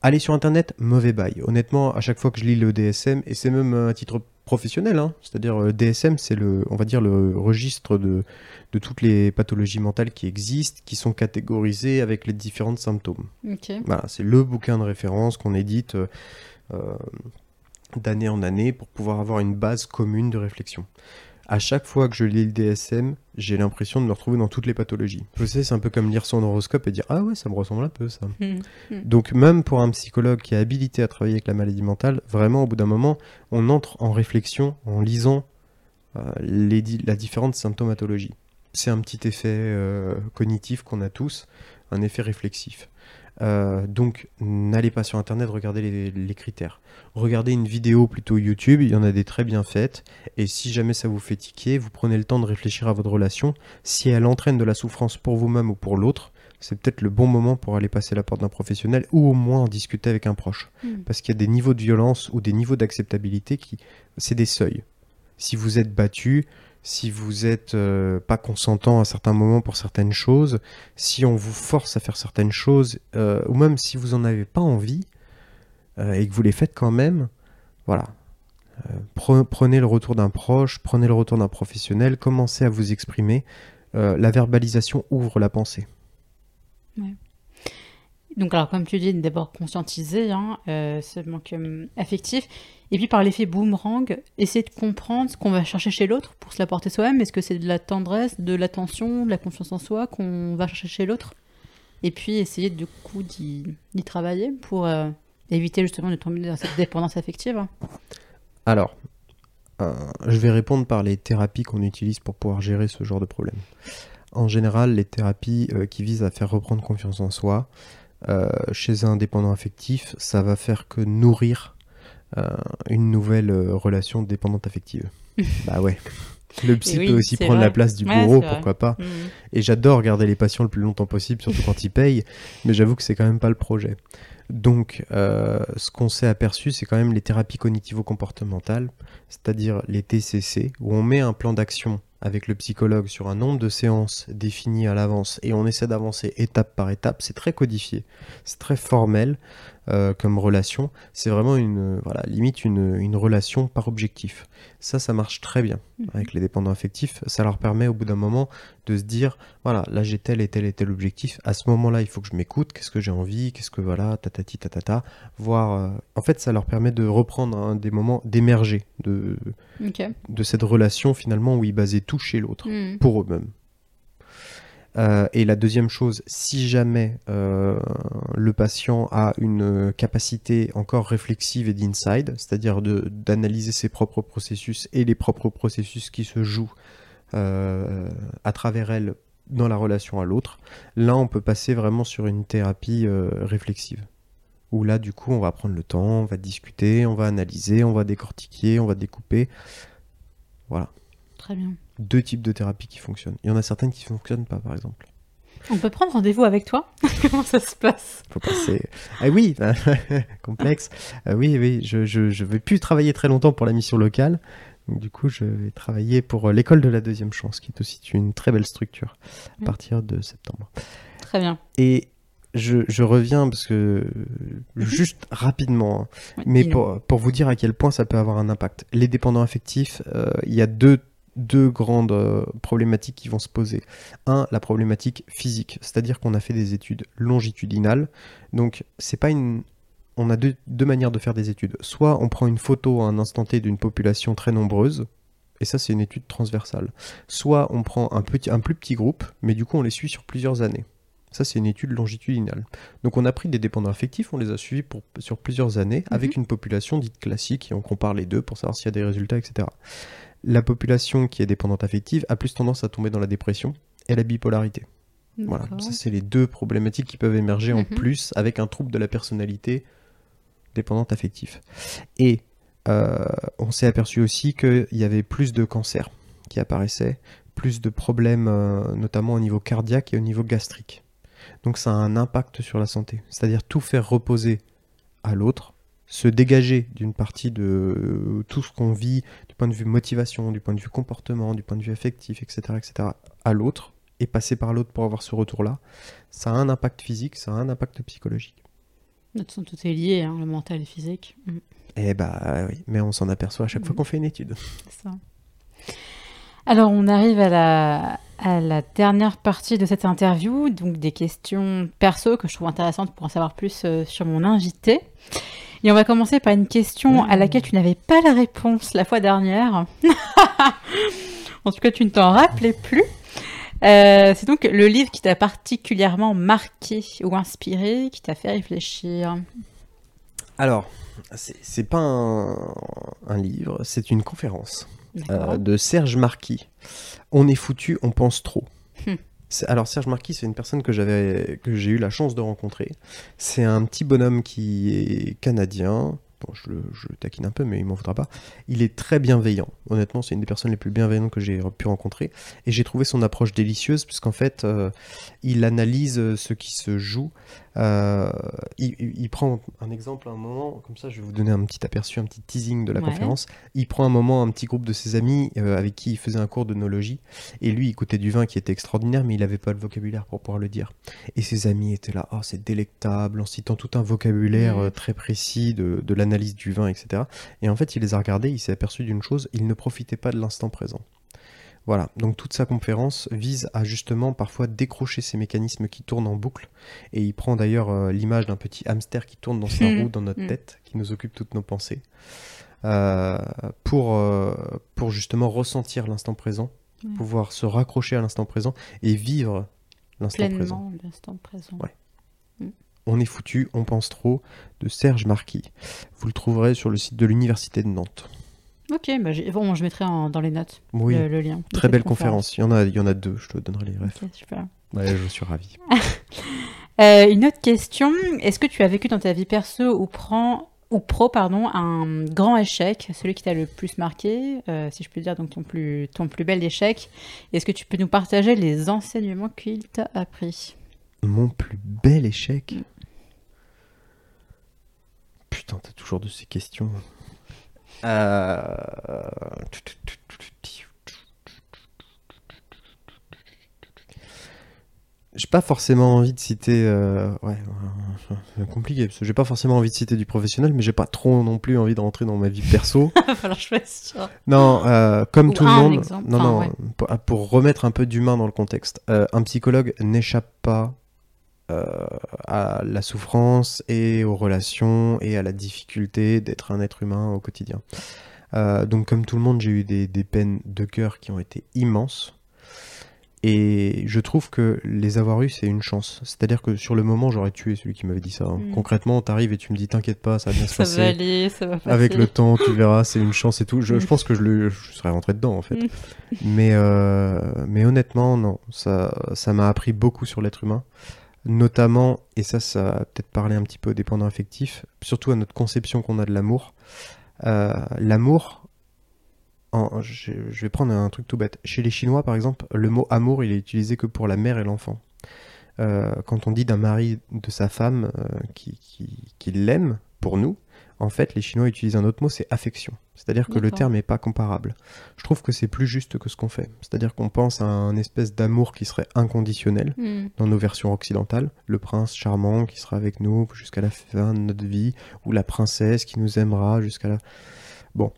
Allez sur internet, mauvais bail. Honnêtement, à chaque fois que je lis le DSM, et c'est même à titre professionnel, hein, c'est-à-dire euh, DSM, c'est le, on va dire le registre de, de toutes les pathologies mentales qui existent, qui sont catégorisées avec les différents symptômes. Voilà, c'est le bouquin de référence qu'on édite euh, d'année en année pour pouvoir avoir une base commune de réflexion. À chaque fois que je lis le DSM, j'ai l'impression de me retrouver dans toutes les pathologies. Je sais, c'est un peu comme lire son horoscope et dire Ah ouais, ça me ressemble un peu ça. Hmm. Donc, même pour un psychologue qui est habilité à travailler avec la maladie mentale, vraiment, au bout d'un moment, on entre en réflexion en lisant euh, les la différente symptomatologie. C'est un petit effet euh, cognitif qu'on a tous, un effet réflexif. Euh, donc, n'allez pas sur Internet, regardez les, les critères. Regardez une vidéo plutôt YouTube, il y en a des très bien faites. Et si jamais ça vous fait tiquer, vous prenez le temps de réfléchir à votre relation. Si elle entraîne de la souffrance pour vous-même ou pour l'autre, c'est peut-être le bon moment pour aller passer la porte d'un professionnel ou au moins en discuter avec un proche. Hmm. Parce qu'il y a des niveaux de violence ou des niveaux d'acceptabilité qui. C'est des seuils. Si vous êtes battu, si vous êtes euh, pas consentant à certains moments pour certaines choses, si on vous force à faire certaines choses, euh, ou même si vous en avez pas envie euh, et que vous les faites quand même, voilà. Euh, pre- prenez le retour d'un proche, prenez le retour d'un professionnel, commencez à vous exprimer. La verbalisation ouvre la pensée. Donc, alors, comme tu dis, d'abord conscientiser hein, ce manque affectif, et puis par l'effet boomerang, essayer de comprendre ce qu'on va chercher chez l'autre pour se l'apporter soi-même. Est-ce que c'est de la tendresse, de l'attention, de la confiance en soi qu'on va chercher chez l'autre? Et puis essayer du coup d'y travailler pour euh, éviter justement de tomber dans cette dépendance affective. Alors, euh, je vais répondre par les thérapies qu'on utilise pour pouvoir gérer ce genre de problème. En général, les thérapies euh, qui visent à faire reprendre confiance en soi, chez un dépendant affectif, ça va faire que nourrir une nouvelle euh, relation dépendante affective. bah ouais. Le psy oui, peut aussi prendre vrai. la place du Ouais, bourreau, pourquoi pas. Mhm. Et j'adore garder les patients le plus longtemps possible, surtout quand ils payent, mais j'avoue que c'est quand même pas le projet. Donc, euh, ce qu'on s'est aperçu, c'est quand même les thérapies cognitivo-comportementales, c'est-à-dire les TCC, où on met un plan d'action avec le psychologue sur un nombre de séances définies à l'avance et on essaie d'avancer étape par étape. C'est très codifié, c'est très formel euh, comme relation. C'est vraiment une, euh, voilà, limite une, une relation par objectif. Ça, ça marche très bien Mhm. avec les dépendants affectifs. Ça leur permet au bout d'un moment de se dire, voilà, là j'ai tel et tel et tel objectif. À ce moment-là, il faut que je m'écoute. Qu'est-ce que j'ai envie? Qu'est-ce que voilà, tatati tatata. Voir. euh, En fait, ça leur permet de reprendre des moments, d'émerger de, de cette relation finalement où ils basaient tout chez l'autre Mhm. pour eux-mêmes. Euh, et la deuxième chose, si jamais euh, le patient a une capacité encore réflexive et d'inside, c'est-à-dire d'analyser ses propres processus et les propres processus qui se jouent euh, à travers elle dans la relation à l'autre, là on peut passer vraiment sur une thérapie euh, réflexive. Où là du coup on va prendre le temps, on va discuter, on va analyser, on va décortiquer, on va découper. Voilà Très bien. deux types de thérapies qui fonctionnent. Il y en a certaines qui ne fonctionnent pas, par exemple. On peut prendre rendez-vous avec toi Comment ça se passe? Faut passer. ah oui, complexe. Ah oui, oui, je, je, je vais plus travailler très longtemps pour la mission locale. Donc, du coup, je vais travailler pour euh, l'école de la deuxième chance, qui est aussi une très belle structure à Mm. partir de septembre. Très bien. Et je, je reviens parce que juste rapidement, hein, Oui, mais pour, pour vous dire à quel point ça peut avoir un impact. Les dépendants affectifs, euh, il y a deux, deux grandes euh, problématiques qui vont se poser. Un, la problématique physique, c'est-à-dire qu'on a fait des études longitudinales. Donc, c'est pas une. On a deux, deux manières de faire des études. Soit on prend une photo à un instant T d'une population très nombreuse, et ça, c'est une étude transversale. Soit on prend un, petit, un plus petit groupe, mais du coup, on les suit sur plusieurs années. Ça, c'est une étude longitudinale. Donc, on a pris des dépendants affectifs, on les a suivis pour, sur plusieurs années avec une population dite classique et on compare les deux pour savoir s'il y a des résultats, etc. La population qui est dépendante affective a plus tendance à tomber dans la dépression et la bipolarité. Voilà, ça, c'est les deux problématiques qui peuvent émerger en Mhm. plus avec un trouble de la personnalité dépendante affectif. Et euh, on s'est aperçu aussi qu'il y avait plus de cancers qui apparaissaient, plus de problèmes, euh, notamment au niveau cardiaque et au niveau gastrique. Donc ça a un impact sur la santé. C'est-à-dire tout faire reposer à l'autre, se dégager d'une partie de euh, tout ce qu'on vit, du point de vue motivation, du point de vue comportement, du point de vue affectif, etc., etc., à l'autre, et passer par l'autre pour avoir ce retour-là, ça a un impact physique, ça a un impact psychologique. De toute façon, tout est lié, hein, le mental et le physique. Mhm. Eh bah oui, mais on s'en aperçoit à chaque fois Mhm. qu'on fait une étude. Ça. Alors, on arrive à la, à la dernière partie de cette interview, donc des questions perso que je trouve intéressantes pour en savoir plus euh, sur mon invité. Et on va commencer par une question à laquelle tu n'avais pas la réponse la fois dernière. en tout cas, tu ne t'en rappelais plus. Euh, c'est donc le livre qui t'a particulièrement marqué ou inspiré, qui t'a fait réfléchir. Alors, c'est pas un, un livre, c'est une conférence euh, de Serge Marquis. On est foutu, on pense trop. Alors Serge Marquis, c'est une personne que j'avais, que j'ai eu la chance de rencontrer. C'est un petit bonhomme qui est canadien. Bon, je le, je taquine un peu, mais il m'en voudra pas. Il est très bienveillant. Honnêtement, c'est une des personnes les plus bienveillantes que j'ai pu rencontrer. Et j'ai trouvé son approche délicieuse, puisqu'en fait, euh, il analyse euh, ce qui se joue. Euh, il, prend un exemple à un moment, comme ça, je vais vous donner un petit aperçu, un petit teasing de la Ouais. conférence. Il prend un moment un petit groupe de ses amis euh, avec qui il faisait un cours de nologie. Et lui, il goûtait du vin qui était extraordinaire, mais il n'avait pas le vocabulaire pour pouvoir le dire. Et ses amis étaient là, oh, c'est délectable, en citant tout un vocabulaire Mhm. euh, très précis de, de l'analyse du vin, etc. Et en fait, il les a regardés, il s'est aperçu d'une chose, il ne profitait pas de l'instant présent. Voilà, donc toute sa conférence vise à justement parfois décrocher ces mécanismes qui tournent en boucle. Et il prend d'ailleurs euh, l'image d'un petit hamster qui tourne dans sa Mhm. roue dans notre Mhm. tête, qui nous occupe toutes nos pensées, euh, pour, euh, pour justement ressentir l'instant présent, Mhm. pouvoir se raccrocher à l'instant présent et vivre l'instant présent. L'instant présent. Ouais. On est foutu, on pense trop, de Serge Marquis. Vous le trouverez sur le site de l'Université de Nantes. Ok, bah bon, je mettrai en- dans les notes Oui, le, le lien. très belle conférence. Il y en a, il y en a deux, je te donnerai les refs. Super. Ouais, je suis ravi. Euh, une autre question, est-ce que tu as vécu dans ta vie perso ou, prend, ou pro pardon, un grand échec, celui qui t'a le plus marqué, euh, si je peux dire donc ton plus, ton plus bel échec? Est-ce que tu peux nous partager les enseignements qu'il t'a appris? Mon plus bel échec? Mm. Putain, t'as toujours de ces questions. Euh... J'ai pas forcément envie de citer. euh, Ouais, euh, c'est compliqué parce que j'ai pas forcément envie de citer du professionnel, mais j'ai pas trop non plus envie de rentrer dans ma vie perso. Non, euh, comme Ou tout le monde. exemple, non, enfin, non, ouais. pour, pour remettre un peu d'humain dans le contexte, un psychologue n'échappe pas à la souffrance et aux relations et à la difficulté d'être un être humain au quotidien. Euh, donc, comme tout le monde, j'ai eu des, des peines de cœur qui ont été immenses. Et je trouve que les avoir eus, c'est une chance. C'est-à-dire que sur le moment, j'aurais tué celui qui m'avait dit ça. hein. Mm. Concrètement, t'arrives et tu me dis, t'inquiète pas, ça va bien se Ça passer. va aller, ça va passer. Avec le temps, tu verras, c'est une chance et tout. Je, je Mm. pense que je, le, je serais rentré dedans en fait. Mm. Mais, euh, mais honnêtement, non. Ça ça m'a appris beaucoup sur l'être humain. Notamment, et ça, ça a peut-être parlé un petit peu aux dépendants affectifs, surtout à notre conception qu'on a de l'amour. Euh, l'amour, je, vais prendre un truc tout bête. Chez les Chinois, par exemple, le mot amour, il est utilisé que pour la mère et l'enfant. Euh, quand on dit d'un mari de sa femme euh, qui, qui, qui l'aime pour nous, en fait, les Chinois utilisent un autre mot, c'est affection. C'est-à-dire que le terme n'est pas comparable. Je trouve que c'est plus juste que ce qu'on fait. C'est-à-dire qu'on pense à un espèce d'amour qui serait inconditionnel Hmm. dans nos versions occidentales, le prince charmant qui sera avec nous jusqu'à la fin de notre vie, ou la princesse qui nous aimera jusqu'à la... Bon,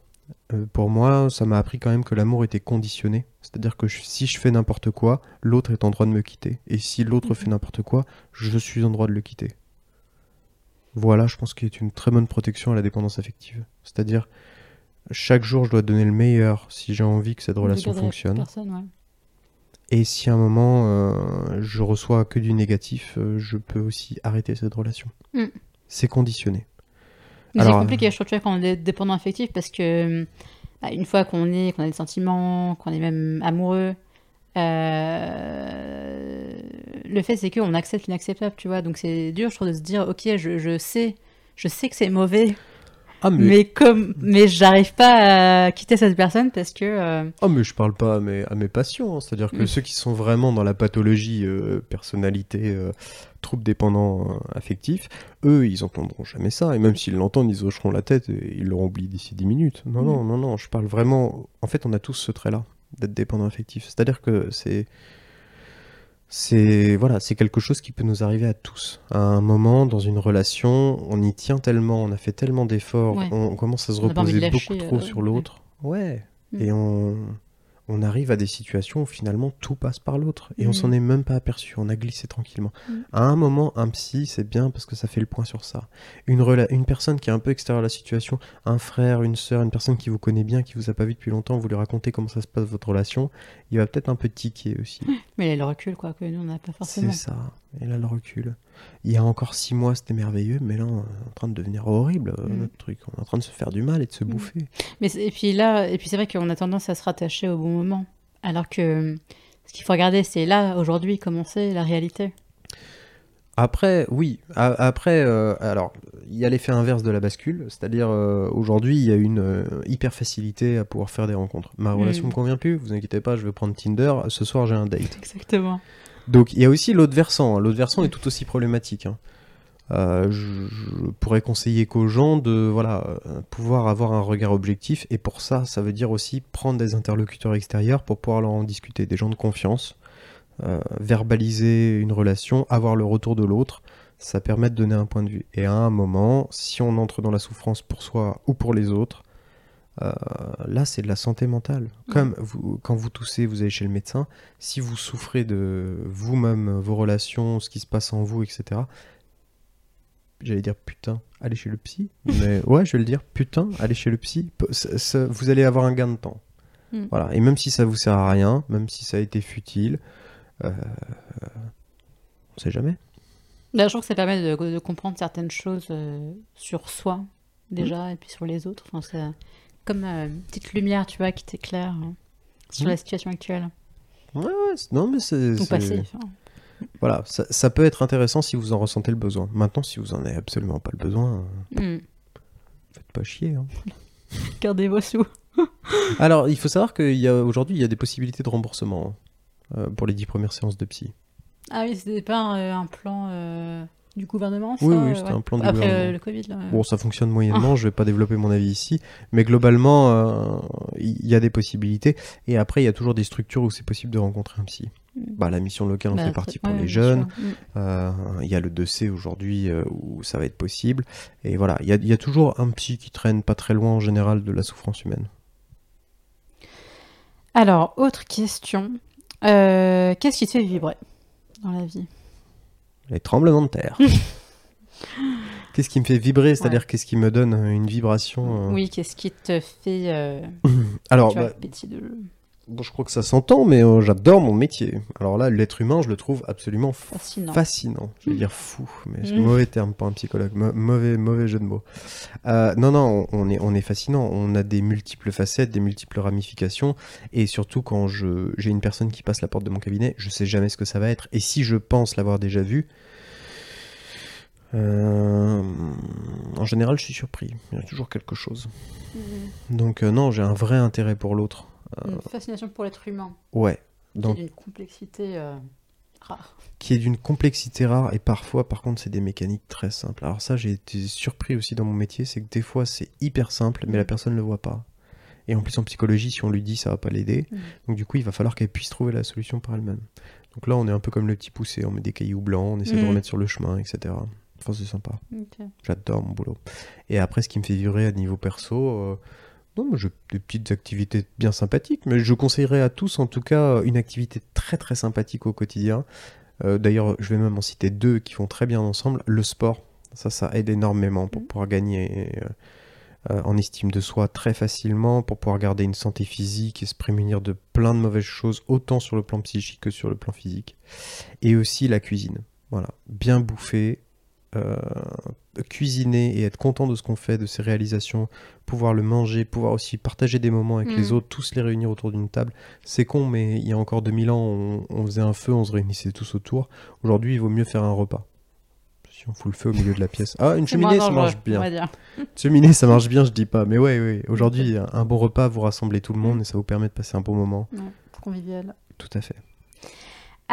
euh, pour moi, ça m'a appris quand même que l'amour était conditionné. C'est-à-dire que je- si je fais n'importe quoi, l'autre est en droit de me quitter. Et si l'autre Mhm. fait n'importe quoi, je suis en droit de le quitter. Voilà, je pense qu'il est une très bonne protection à la dépendance affective. C'est-à-dire, chaque jour, je dois donner le meilleur si j'ai envie que cette relation fonctionne. ouais. Et si à un moment euh, je reçois que du négatif, euh, je peux aussi arrêter cette relation. Mm. C'est conditionné. Mais c'est compliqué, je trouve, quand on est dépendant affectif, parce que bah, une fois qu'on est, qu'on a des sentiments, qu'on est même amoureux, euh, le fait c'est qu'on accepte l'inacceptable, tu vois. Donc c'est dur, je trouve, de se dire, ok, je, je sais, je sais que c'est mauvais, Ah mais, mais comme, mais j'arrive pas à quitter cette personne parce que euh, ah, mais je parle pas à mes, à mes patients. hein. C'est-à-dire que Mm. ceux qui sont vraiment dans la pathologie euh, personnalité, euh, trouble dépendant euh, affectif, eux, ils entendront jamais ça. Et même s'ils l'entendent, ils hocheront la tête et ils l'auront oublié d'ici 10 minutes. Non, Mm. non, non, non. Je parle vraiment. En fait, on a tous ce trait-là d'être dépendant affectif. C'est-à-dire que c'est. C'est voilà, c'est quelque chose qui peut nous arriver à tous. À un moment dans une relation, on y tient tellement, on a fait tellement d'efforts, Ouais. on, on commence à se On reposer lâcher, beaucoup trop euh, sur l'autre. Ouais. Mm. Et on on arrive à des situations où finalement tout passe par l'autre et on Mm. s'en est même pas aperçu, on a glissé tranquillement. Mm. À un moment, un psy, c'est bien parce que ça fait le point sur ça. Une, une personne qui est un peu extérieure à la situation, un frère, une sœur, une personne qui vous connaît bien, qui vous a pas vu depuis longtemps, vous lui racontez comment ça se passe votre relation, il va peut-être un peu tiquer aussi. mais il a le recul, quoi, que nous on n'a pas forcément. C'est ça. Et là, le recul. Il y a encore six mois, c'était merveilleux, mais là, on est en train de devenir horrible, euh, Mm. notre truc. On est en train de se faire du mal et de se Mm. bouffer. Mais et puis là, et puis c'est vrai qu'on a tendance à se rattacher au bon moment, alors que ce qu'il faut regarder, c'est là, aujourd'hui, comment c'est la réalité. Après, oui. Après, euh, alors, il y a l'effet inverse de la bascule, c'est-à-dire euh, aujourd'hui, il y a une euh, hyper facilité à pouvoir faire des rencontres. Ma relation Mm. me convient plus, vous inquiétez pas, je vais prendre Tinder. Ce soir, j'ai un date. Exactement. Donc, il y a aussi l'autre versant. L'autre versant est tout aussi problématique. hein. Euh, je, je pourrais conseiller qu'aux gens de voilà euh, pouvoir avoir un regard objectif et pour ça, ça veut dire aussi prendre des interlocuteurs extérieurs pour pouvoir leur en discuter, des gens de confiance, euh, verbaliser une relation, avoir le retour de l'autre, ça permet de donner un point de vue. Et à un moment, si on entre dans la souffrance pour soi ou pour les autres, euh, là c'est de la santé mentale. Comme vous, quand vous toussez, vous allez chez le médecin, si vous souffrez de vous-même, vos relations, ce qui se passe en vous, etc. J'allais dire putain, allez chez le psy. Mais ouais, je vais le dire putain, allez chez le psy. Pe- ça- ça- vous allez avoir un gain de temps. Mm. Voilà. Et même si ça vous sert à rien, même si ça a été futile, euh, On sait jamais. Là, je trouve que ça permet de, de comprendre certaines choses euh, sur soi, déjà, et puis sur les autres. Enfin, comme euh, une petite lumière, tu vois, qui t'éclaire hein, sur la situation actuelle. Ouais, ouais, non, mais c'est. C'est- passé. enfin. Voilà, ça, ça peut être intéressant si vous en ressentez le besoin. Maintenant, si vous en avez absolument pas le besoin, euh, Hmm. faites pas chier. hein. Gardez vos sous. Alors, il faut savoir qu'aujourd'hui, il y a des possibilités de remboursement hein, euh, pour les 10 premières séances de psy. Ah oui, c'était pas un, euh, un plan euh, du gouvernement, ça Oui, oui, euh, c'était ouais. un plan du Après gouvernement. euh, le Covid, là. Bon, ça fonctionne moyennement, je vais pas développer mon avis ici, mais globalement, euh, il y a des possibilités. Et après, il y a toujours des structures où c'est possible de rencontrer un psy. Mm. Bah, la mission locale en Bah, fait partie pour ouais, les jeunes. Euh, Il y a le 2C aujourd'hui euh, où ça va être possible. Et voilà, il y a, il y a toujours un psy qui traîne pas très loin en général de la souffrance humaine. Alors, autre question. Euh, Qu'est-ce qui te fait vibrer dans la vie? Les tremblements de terre. qu'est-ce qui me fait vibrer C'est-à-dire qu'est-ce qui me donne une vibration euh, Oui, qu'est-ce qui te fait euh, Alors, bah, de... bon, je crois que ça s'entend, mais euh, j'adore mon métier. Alors là, l'être humain, je le trouve absolument Fascinant. fascinant. Je vais dire fou, mais c'est Mm. mauvais terme pour un psychologue. Mau- mauvais, mauvais jeu de mots. Euh, non, non, on est, on est fascinant. On a des multiples facettes, des multiples ramifications. Et surtout, quand je, j'ai une personne qui passe la porte de mon cabinet, je sais jamais ce que ça va être. Et si je pense l'avoir déjà vu, euh, en général, je suis surpris. Il y a toujours quelque chose. Mhm. Donc, euh, non, j'ai un vrai intérêt pour l'autre. Une fascination pour l'être humain, Ouais. qui est Donc, d'une complexité euh, rare. qui est d'une complexité rare et parfois par contre c'est des mécaniques très simples. Alors ça j'ai été surpris aussi dans mon métier, c'est que des fois c'est hyper simple mais la personne ne le voit pas. Et en plus en psychologie si on lui dit ça va pas l'aider, Mhm. donc du coup il va falloir qu'elle puisse trouver la solution par elle-même. Donc là on est un peu comme le petit poussé, on met des cailloux blancs, on essaie de Mhm. remettre sur le chemin, etc. Enfin c'est sympa, j'adore mon boulot. Et après ce qui me fait vibrer à niveau perso, euh, non, moi, j'ai des petites activités bien sympathiques, mais je conseillerais à tous, en tout cas, une activité très très sympathique au quotidien. Euh, D'ailleurs, je vais même en citer deux qui vont très bien ensemble. Le sport, ça, ça aide énormément pour Mhm. pouvoir gagner euh, euh, en estime de soi très facilement, pour pouvoir garder une santé physique et se prémunir de plein de mauvaises choses, autant sur le plan psychique que sur le plan physique. Et aussi la cuisine. Voilà, bien bouffer, euh, cuisiner et être content de ce qu'on fait, de ses réalisations, pouvoir le manger, pouvoir aussi partager des moments avec les Mhm. autres, tous les réunir autour d'une table. C'est con, mais il y a encore 2000 ans, on, on faisait un feu, on se réunissait tous autour. Aujourd'hui, il vaut mieux faire un repas. Si on fout le feu au milieu de la pièce. Ah, une cheminée, ça marche bien. dire. Cheminée, ça marche bien, je dis pas. Mais ouais, ouais. Aujourd'hui, un un bon repas, vous rassemblez tout le monde et ça vous permet de passer un bon moment. Ouais, convivial. Tout à fait.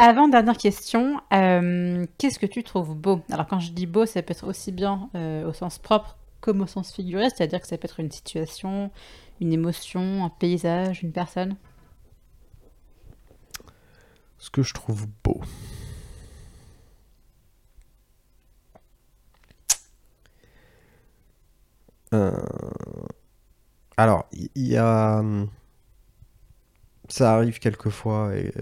Avant, dernière question, euh, qu'est-ce que tu trouves beau? Alors quand je dis beau, ça peut être aussi bien euh, au sens propre comme au sens figuré, c'est-à-dire que ça peut être une situation, une émotion, un paysage, une personne? Ce que je trouve beau. Euh, Alors, il y, a. hum, Ça arrive quelquefois, et,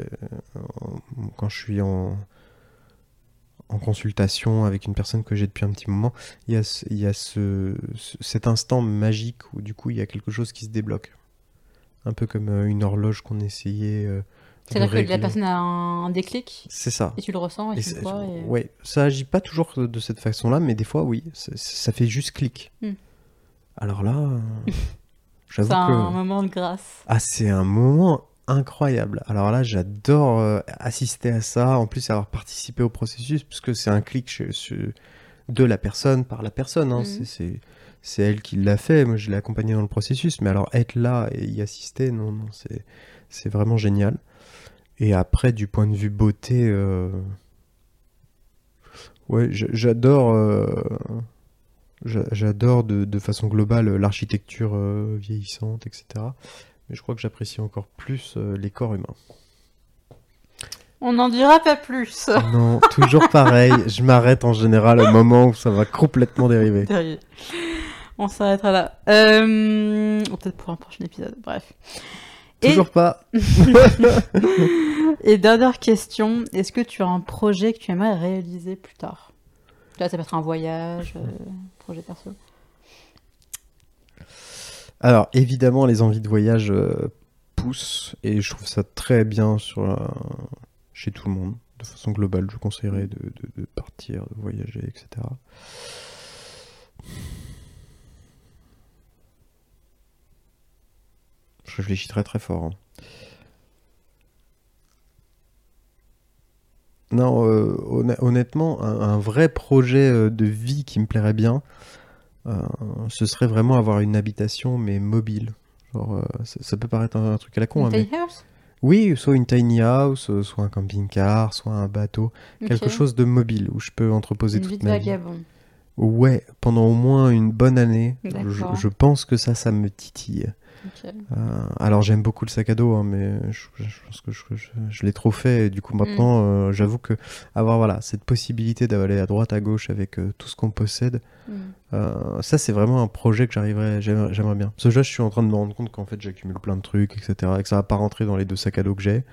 quand je suis en, en consultation avec une personne que j'ai depuis un petit moment, il y a, ce- il y a ce, ce- cet instant magique où du coup il y a quelque chose qui se débloque. Un peu comme euh, une horloge qu'on essayait. euh, C'est-à-dire que la personne a un, un déclic C'est ça. et tu le ressens et, Et tu le ça- vois. et- Ouais, ça agit pas toujours de, de cette façon-là, mais des fois, oui, ça, fait juste clic. Hmm. Alors là, euh, C'est un moment de grâce. ah, c'est un moment incroyable. Alors là, j'adore euh, assister à ça, en plus avoir participé au processus, puisque c'est un clic chez- chez- de la personne par la personne. hein. Mhm. C'est- elle qui l'a fait, moi je l'ai accompagné dans le processus, mais alors être là et y assister, non, non, c'est c'est vraiment génial. Et après, du point de vue beauté, euh, ouais, j'adore, euh, j'a- j'adore de, de façon globale l'architecture euh, vieillissante, etc. Mais je crois que j'apprécie encore plus euh, les corps humains. On n'en dira pas plus. Non, toujours pareil, je m'arrête en général au moment où ça va complètement dériver. On s'arrêtera là. Euh, Peut-être pour un prochain épisode, bref. Et- Toujours pas. Et dernière question, est-ce que tu as un projet que tu aimerais réaliser plus tard? Là, ça peut être un voyage, euh, projet perso. Alors, évidemment, les envies de voyage euh, poussent et je trouve ça très bien sur chez tout le monde. de façon globale, je conseillerais de, partir, de voyager, etc. Je réfléchis très très fort. hein. Non, euh, honn- honnêtement, un, vrai projet euh, de vie qui me plairait bien, ce serait vraiment avoir une habitation mais mobile. Genre, euh, ça, ça peut paraître un, un truc à la con, hein, mais house? Oui, soit une tiny house, euh, soit un camping-car, soit un bateau, quelque chose de mobile où je peux entreposer Une vie toute de ma vie. Ouais, pendant au moins une bonne année, je, je pense que ça, ça me titille. Euh, alors j'aime beaucoup le sac à dos, hein, mais je, je pense que je, l'ai trop fait. Et du coup maintenant, euh, j'avoue que avoir voilà cette possibilité d'aller à droite à gauche avec euh, tout ce qu'on possède, Mm. ça c'est vraiment un projet que j'arriverais, j'aimerais bien. Parce que là, je suis en train de me rendre compte qu'en fait j'accumule plein de trucs, etc. Et que ça va pas rentrer dans les deux sacs à dos que j'ai.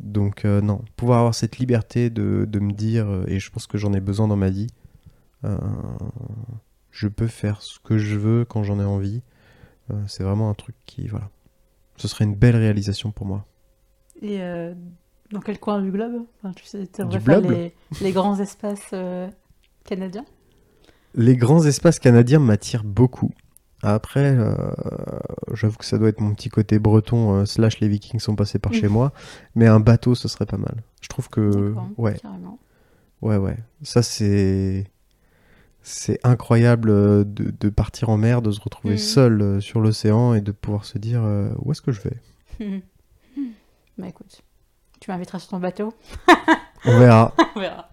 Donc non, pouvoir avoir cette liberté de, de me dire, et je pense que j'en ai besoin dans ma vie, je peux faire ce que je veux quand j'en ai envie. Euh, c'est vraiment un truc qui, voilà. Ce serait une belle réalisation pour moi. Et euh, dans quel coin du globe? Enfin, Tu sais, Du faire globe? les, les grands espaces euh, canadiens? Les grands espaces canadiens m'attirent beaucoup. Après, euh, j'avoue que ça doit être mon petit côté breton, slash les vikings sont passés par chez moi, mais un bateau, ce serait pas mal. Je trouve que... Ouais, Carrément. ouais, ouais. Ça, c'est... C'est incroyable euh, de, de partir en mer, de se retrouver Mm. seul euh, sur l'océan et de pouvoir se dire euh, où est-ce que je vais? Bah écoute, tu m'inviteras sur ton bateau On verra. On verra.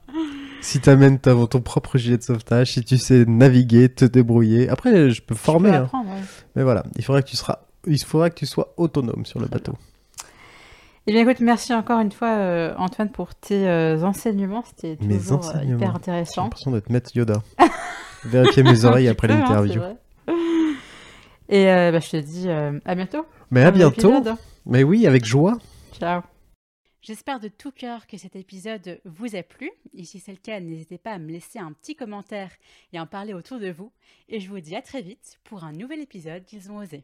si t'amènes ta- ton propre gilet de sauvetage, si tu sais naviguer, te débrouiller. Après, je peux former, peux hein. ouais. mais voilà, il faudra que tu seras, il faudra que tu sois autonome sur le bateau. Eh bien écoute, merci encore une fois euh, Antoine pour tes euh, enseignements. C'était toujours euh, enseignements. hyper J'ai intéressant. l'impression d'être maître Yoda. Vérifier mes oreilles après hein, l'interview. Et euh, bah, je te dis euh, à bientôt. mais à bientôt. épisode. Mais oui, avec joie. Ciao. J'espère de tout cœur que cet épisode vous a plu. Et si c'est le cas, n'hésitez pas à me laisser un petit commentaire et à en parler autour de vous. Et je vous dis à très vite pour un nouvel épisode d'Ils ont osé.